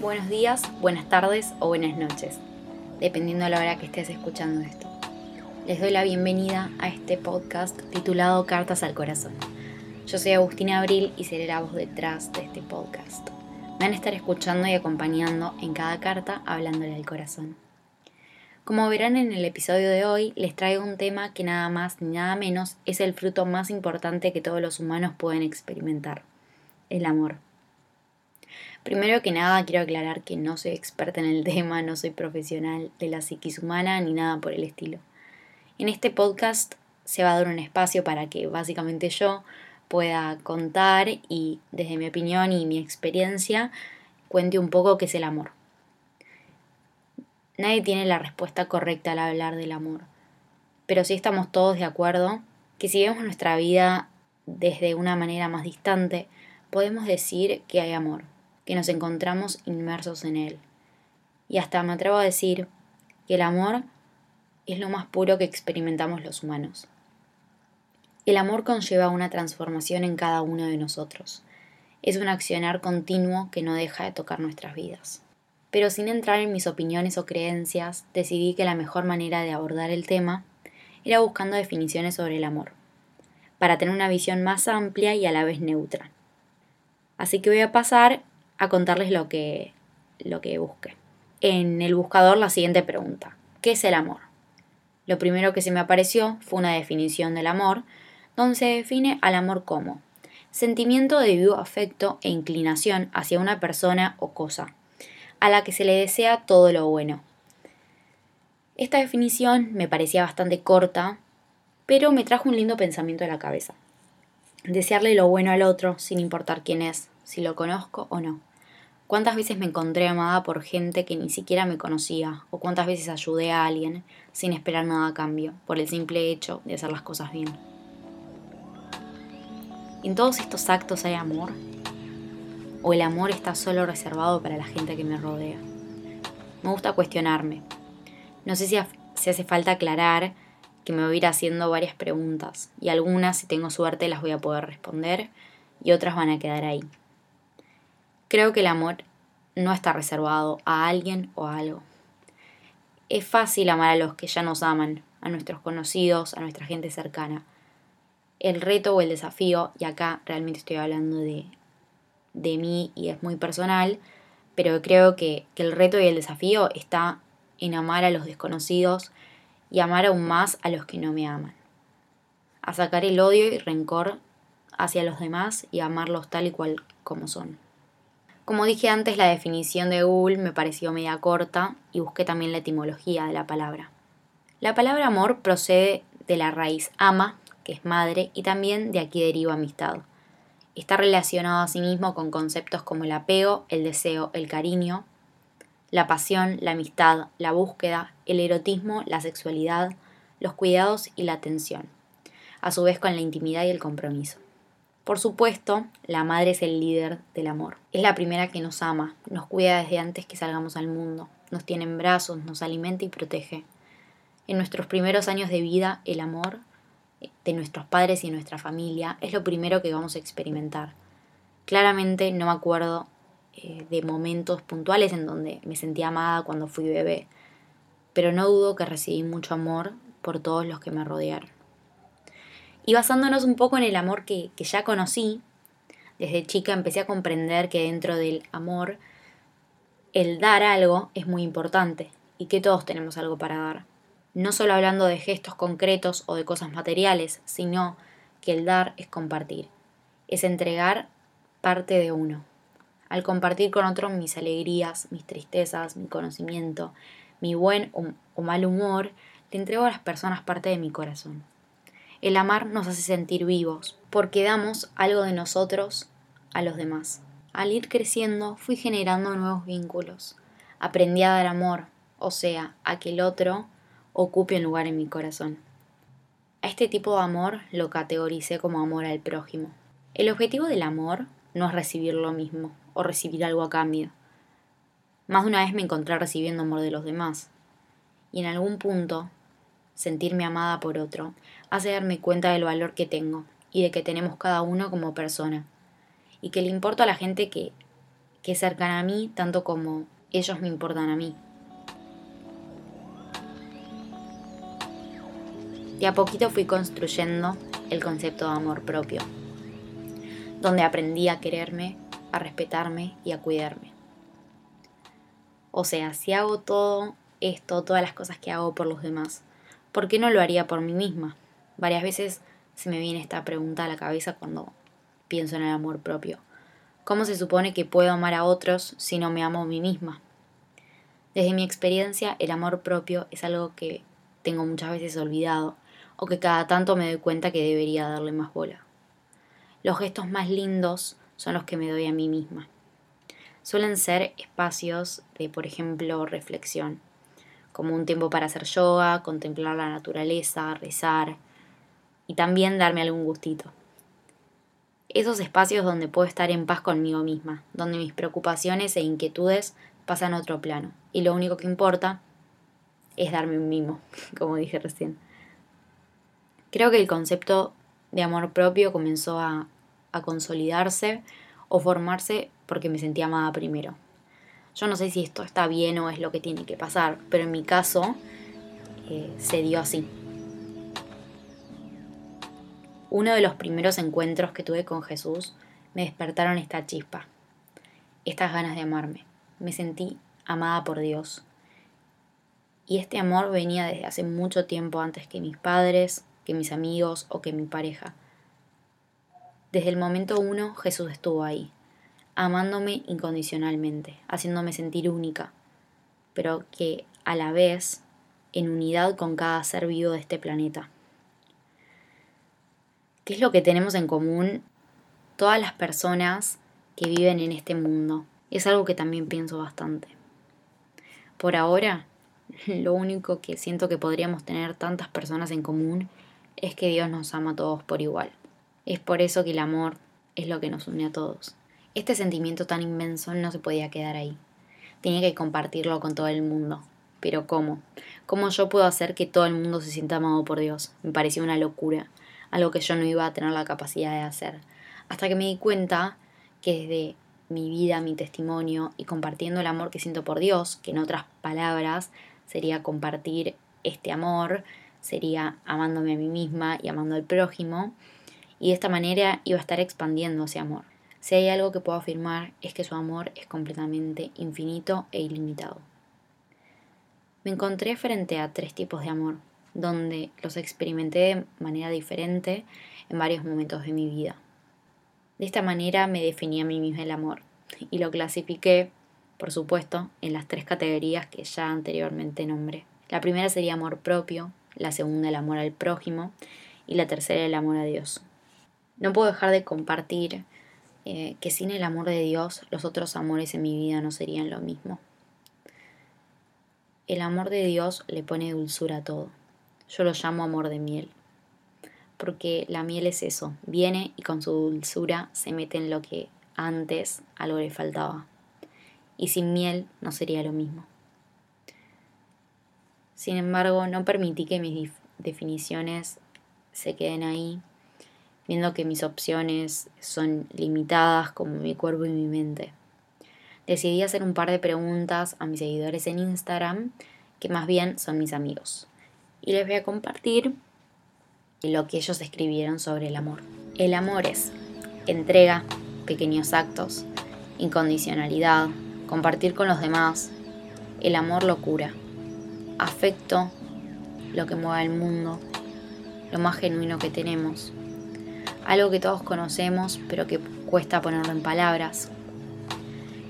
buenos días, buenas tardes o buenas noches, dependiendo de la hora que estés escuchando esto. Les doy la bienvenida a este podcast titulado Cartas al Corazón. Yo soy Agustina Abril y seré la voz detrás de este podcast. Me van a estar escuchando y acompañando en cada carta hablándole al corazón. Como verán en el episodio de hoy, les traigo un tema que nada más ni nada menos es el fruto más importante que todos los humanos pueden experimentar, el amor. Primero que nada quiero aclarar que no soy experta en el tema, no soy profesional de la psiquis humana ni nada por el estilo. En este podcast se va a dar un espacio para que básicamente yo pueda contar y desde mi opinión y mi experiencia cuente un poco qué es el amor. Nadie tiene la respuesta correcta al hablar del amor, pero sí estamos todos de acuerdo que si vemos nuestra vida desde una manera más distante, podemos decir que hay amor que nos encontramos inmersos en él. Y hasta me atrevo a decir que el amor es lo más puro que experimentamos los humanos. El amor conlleva una transformación en cada uno de nosotros. Es un accionar continuo que no deja de tocar nuestras vidas. Pero sin entrar en mis opiniones o creencias, decidí que la mejor manera de abordar el tema era buscando definiciones sobre el amor, para tener una visión más amplia y a la vez neutra. Así que voy a pasar a contarles lo que, lo que busqué. En el buscador la siguiente pregunta. ¿Qué es el amor? Lo primero que se me apareció fue una definición del amor, donde se define al amor como sentimiento de vivo afecto e inclinación hacia una persona o cosa, a la que se le desea todo lo bueno. Esta definición me parecía bastante corta, pero me trajo un lindo pensamiento a la cabeza. Desearle lo bueno al otro sin importar quién es, si lo conozco o no. ¿Cuántas veces me encontré amada por gente que ni siquiera me conocía? ¿O cuántas veces ayudé a alguien sin esperar nada a cambio, por el simple hecho de hacer las cosas bien? ¿En todos estos actos hay amor? ¿O el amor está solo reservado para la gente que me rodea? Me gusta cuestionarme. No sé si, hace falta aclarar que me voy a ir haciendo varias preguntas y algunas, si tengo suerte, las voy a poder responder y otras van a quedar ahí. Creo que el amor no está reservado a alguien o a algo. Es fácil amar a los que ya nos aman, a nuestros conocidos, a nuestra gente cercana. El reto o el desafío, y acá realmente estoy hablando de, de mí y es muy personal, pero creo que, que el reto y el desafío está en amar a los desconocidos y amar aún más a los que no me aman. A sacar el odio y rencor hacia los demás y amarlos tal y cual como son. Como dije antes, la definición de Google me pareció media corta y busqué también la etimología de la palabra. La palabra amor procede de la raíz ama, que es madre, y también de aquí deriva amistad. Está relacionado asimismo con conceptos como el apego, el deseo, el cariño, la pasión, la amistad, la búsqueda, el erotismo, la sexualidad, los cuidados y la atención, a su vez con la intimidad y el compromiso. Por supuesto, la madre es el líder del amor. Es la primera que nos ama, nos cuida desde antes que salgamos al mundo, nos tiene en brazos, nos alimenta y protege. En nuestros primeros años de vida, el amor de nuestros padres y nuestra familia es lo primero que vamos a experimentar. Claramente no me acuerdo eh, de momentos puntuales en donde me sentí amada cuando fui bebé, pero no dudo que recibí mucho amor por todos los que me rodearon. Y basándonos un poco en el amor que, ya conocí, desde chica empecé a comprender que dentro del amor el dar algo es muy importante y que todos tenemos algo para dar. No solo hablando de gestos concretos o de cosas materiales, sino que el dar es compartir, es entregar parte de uno. Al compartir con otros mis alegrías, mis tristezas, mi conocimiento, mi buen o mal humor, le entrego a las personas parte de mi corazón. El amar nos hace sentir vivos, porque damos algo de nosotros a los demás. Al ir creciendo fui generando nuevos vínculos. Aprendí a dar amor, o sea, a que el otro ocupe un lugar en mi corazón. A este tipo de amor lo categoricé como amor al prójimo. El objetivo del amor no es recibir lo mismo o recibir algo a cambio. Más de una vez me encontré recibiendo amor de los demás. Y en algún punto sentirme amada por otro, hace darme cuenta del valor que tengo y de que tenemos cada uno como persona, y que le importa a la gente que, que es cercana a mí tanto como ellos me importan a mí. De a poquito fui construyendo el concepto de amor propio, donde aprendí a quererme, a respetarme y a cuidarme. O sea, si hago todo esto, todas las cosas que hago por los demás, ¿por qué no lo haría por mí misma? Varias veces se me viene esta pregunta a la cabeza cuando pienso en el amor propio. ¿Cómo se supone que puedo amar a otros si no me amo a mí misma? Desde mi experiencia, el amor propio es algo que tengo muchas veces olvidado o que cada tanto me doy cuenta que debería darle más bola. Los gestos más lindos son los que me doy a mí misma. Suelen ser espacios de, por ejemplo, reflexión, como un tiempo para hacer yoga, contemplar la naturaleza, rezar y también darme algún gustito. Esos espacios donde puedo estar en paz conmigo misma, donde mis preocupaciones e inquietudes pasan a otro plano y lo único que importa es darme un mimo, como dije recién. Creo que el concepto de amor propio comenzó a, consolidarse o formarse porque me sentía amada primero. Yo no sé si esto está bien o es lo que tiene que pasar, pero en mi caso eh, se dio así. Uno de los primeros encuentros que tuve con Jesús me despertaron esta chispa, estas ganas de amarme. Me sentí amada por Dios. Y este amor venía desde hace mucho tiempo antes que mis padres, que mis amigos o que mi pareja. Desde el momento uno Jesús estuvo ahí, amándome incondicionalmente, haciéndome sentir única, pero que a la vez en unidad con cada ser vivo de este planeta. ¿Qué es lo que tenemos en común todas las personas que viven en este mundo? Es algo que también pienso bastante. Por ahora, lo único que siento que podríamos tener tantas personas en común es que Dios nos ama a todos por igual. Es por eso que el amor es lo que nos une a todos. Este sentimiento tan inmenso no se podía quedar ahí. Tenía que compartirlo con todo el mundo. Pero ¿cómo? ¿Cómo yo puedo hacer que todo el mundo se sienta amado por Dios? Me parecía una locura, algo que yo no iba a tener la capacidad de hacer. Hasta que me di cuenta que desde mi vida, mi testimonio y compartiendo el amor que siento por Dios, que en otras palabras sería compartir este amor, sería amándome a mí misma y amando al prójimo, y de esta manera iba a estar expandiendo ese amor. Si hay algo que puedo afirmar es que su amor es completamente infinito e ilimitado. Me encontré frente a tres tipos de amor, donde los experimenté de manera diferente en varios momentos de mi vida. De esta manera me definí a mí misma el amor y lo clasifiqué, por supuesto, en las tres categorías que ya anteriormente nombré. La primera sería amor propio, la segunda el amor al prójimo y la tercera el amor a Dios. No puedo dejar de compartir eh, que sin el amor de Dios los otros amores en mi vida no serían lo mismo. El amor de Dios le pone dulzura a todo. Yo lo llamo amor de miel. Porque la miel es eso, viene y con su dulzura se mete en lo que antes algo le faltaba. Y sin miel no sería lo mismo. Sin embargo, no permití que mis definiciones se queden ahí, viendo que mis opciones son limitadas como mi cuerpo y mi mente. Decidí hacer un par de preguntas a mis seguidores en Instagram, que más bien son mis amigos. Y les voy a compartir lo que ellos escribieron sobre el amor. El amor es entrega, pequeños actos, incondicionalidad, compartir con los demás. El amor locura afecto, lo que mueve el mundo, lo más genuino que tenemos. Algo que todos conocemos, pero que cuesta ponerlo en palabras.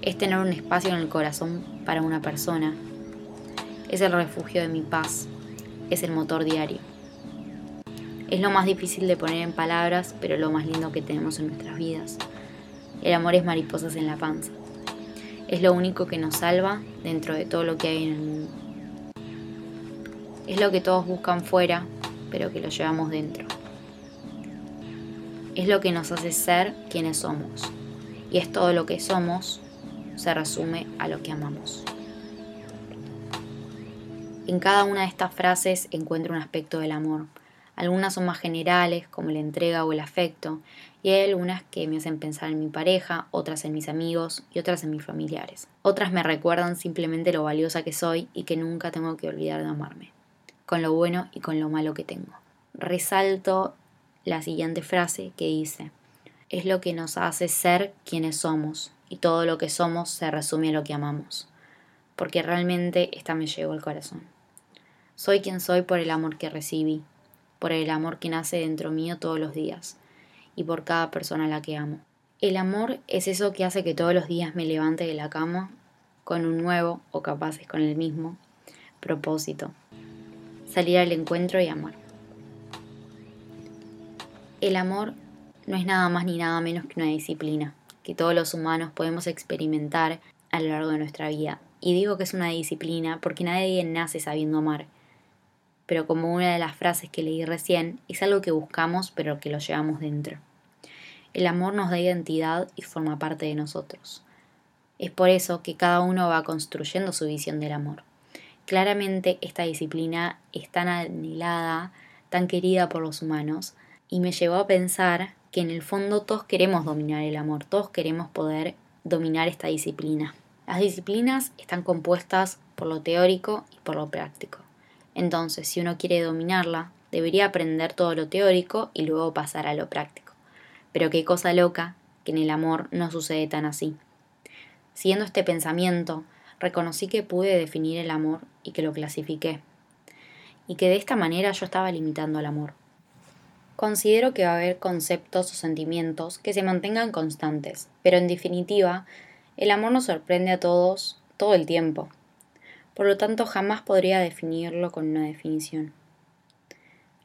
Es tener un espacio en el corazón para una persona. Es el refugio de mi paz. Es el motor diario. Es lo más difícil de poner en palabras, pero lo más lindo que tenemos en nuestras vidas. El amor es mariposas en la panza. Es lo único que nos salva dentro de todo lo que hay en el mundo. Es lo que todos buscan fuera, pero que lo llevamos dentro. Es lo que nos hace ser quienes somos. Y es todo lo que somos se resume a lo que amamos. En cada una de estas frases encuentro un aspecto del amor, Algunas son más generales, como la entrega o el afecto, y hay algunas que me hacen pensar en mi pareja, otras en mis amigos y otras en mis familiares. Otras me recuerdan simplemente lo valiosa que soy y que nunca tengo que olvidar de amarme, con lo bueno y con lo malo que tengo. Resalto la siguiente frase que dice, es lo que nos hace ser quienes somos, y todo lo que somos se resume a lo que amamos, porque realmente esta me llegó al corazón. Soy quien soy por el amor que recibí, por el amor que nace dentro mío todos los días, y por cada persona a la que amo. El amor es eso que hace que todos los días me levante de la cama con un nuevo, o capaces con el mismo, propósito. Salir al encuentro y amar. El amor no es nada más ni nada menos que una disciplina que todos los humanos podemos experimentar a lo largo de nuestra vida. Y digo que es una disciplina porque nadie nace sabiendo amar. Pero como una de las frases que leí recién, es algo que buscamos pero que lo llevamos dentro. El amor nos da identidad y forma parte de nosotros. Es por eso que cada uno va construyendo su visión del amor. Claramente esta disciplina es tan anhelada, tan querida por los humanos, y me llevó a pensar que en el fondo todos queremos dominar el amor, todos queremos poder dominar esta disciplina. Las disciplinas están compuestas por lo teórico y por lo práctico. Entonces, si uno quiere dominarla, debería aprender todo lo teórico y luego pasar a lo práctico. Pero qué cosa loca que en el amor no sucede tan así. Siguiendo este pensamiento, reconocí que pude definir el amor y que lo clasifiqué. Y que de esta manera yo estaba limitando al amor. Considero que va a haber conceptos o sentimientos que se mantengan constantes, pero en definitiva, el amor nos sorprende a todos todo el tiempo. Por lo tanto, jamás podría definirlo con una definición.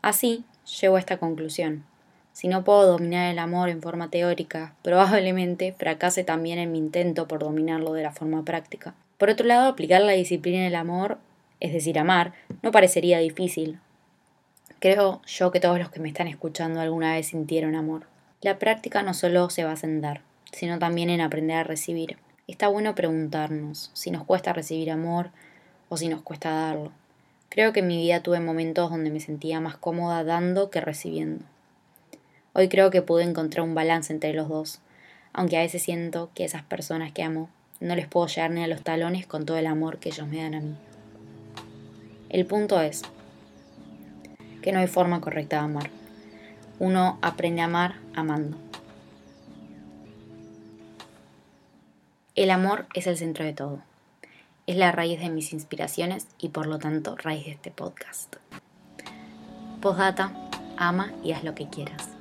Así, llego a esta conclusión. Si no puedo dominar el amor en forma teórica, probablemente fracase también en mi intento por dominarlo de la forma práctica. Por otro lado, aplicar la disciplina en el amor, es decir, amar, no parecería difícil, Creo yo que todos los que me están escuchando alguna vez sintieron amor. La práctica no solo se basa en dar, sino también en aprender a recibir. Está bueno preguntarnos si nos cuesta recibir amor o si nos cuesta darlo. Creo que en mi vida tuve momentos donde me sentía más cómoda dando que recibiendo. Hoy creo que pude encontrar un balance entre los dos, aunque a veces siento que esas personas que amo no les puedo llegar ni a los talones con todo el amor que ellos me dan a mí. El punto es, que no hay forma correcta de amar. Uno aprende a amar amando. El amor es el centro de todo. Es la raíz de mis inspiraciones y por lo tanto raíz de este podcast. Postdata, ama y haz lo que quieras.